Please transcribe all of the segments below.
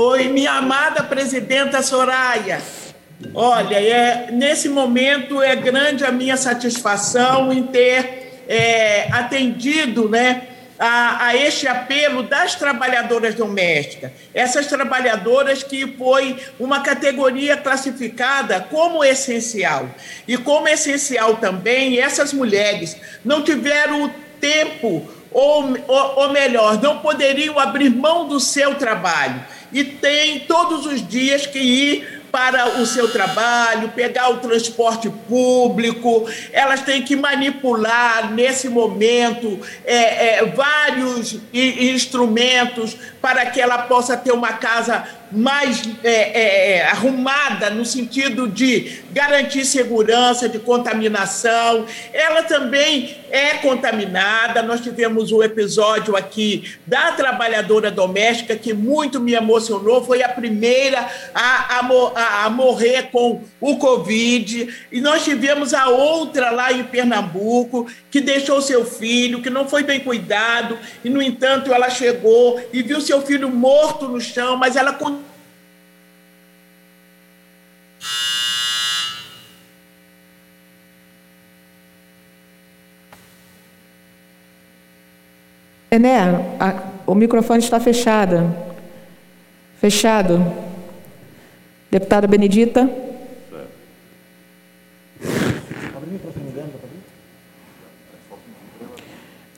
Oi, minha amada presidenta Soraya. Olha, é, nesse momento é grande a minha satisfação em ter é, atendido né, a, a, este apelo das trabalhadoras domésticas. Essas trabalhadoras que foi uma categoria classificada como essencial. E como essencial também, essas mulheres não tiveram o tempo, ou, ou, ou melhor, não poderiam abrir mão do seu trabalho. E tem todos os dias que ir para o seu trabalho, pegar o transporte público, elas têm que manipular nesse momento é, é, vários instrumentos para que ela possa ter uma casa mais é, é, é, arrumada no sentido de garantir segurança de contaminação. Ela também é contaminada. Nós tivemos um episódio aqui da trabalhadora doméstica que muito me emocionou. Foi a primeira a, a, a morrer com o Covid. E nós tivemos a outra lá em Pernambuco que deixou seu filho, que não foi bem cuidado. E, no entanto, ela chegou e viu seu filho morto no chão, mas ela Ené, a, o microfone está fechado. Fechado. Deputada Benedita.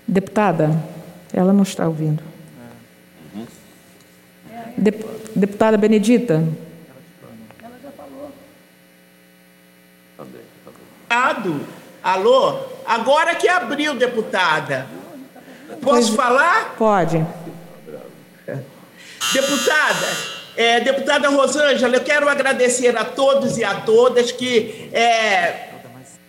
Deputada, ela não está ouvindo. Deputada Benedita. Ela já falou. Alô? Agora que abriu, deputada. Posso falar? Pode. Deputada, é, deputada Rosângela, eu quero agradecer a todos e a todas que é,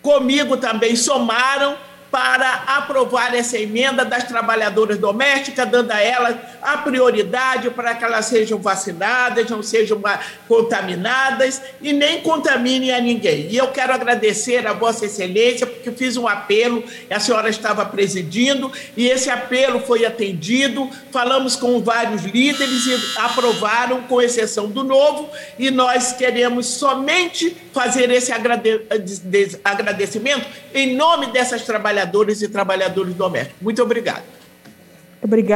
comigo também somaram para aprovar essa emenda das trabalhadoras domésticas, dando a elas a prioridade para que elas sejam vacinadas, não sejam contaminadas e nem contaminem a ninguém. E eu quero agradecer a Vossa Excelência, porque fiz um apelo, a senhora estava presidindo, e esse apelo foi atendido. Falamos com vários líderes e aprovaram, com exceção do novo, e nós queremos somente fazer esse agradecimento em nome dessas trabalhadoras trabalhadores e trabalhadores domésticos. Muito obrigado. Obrigada.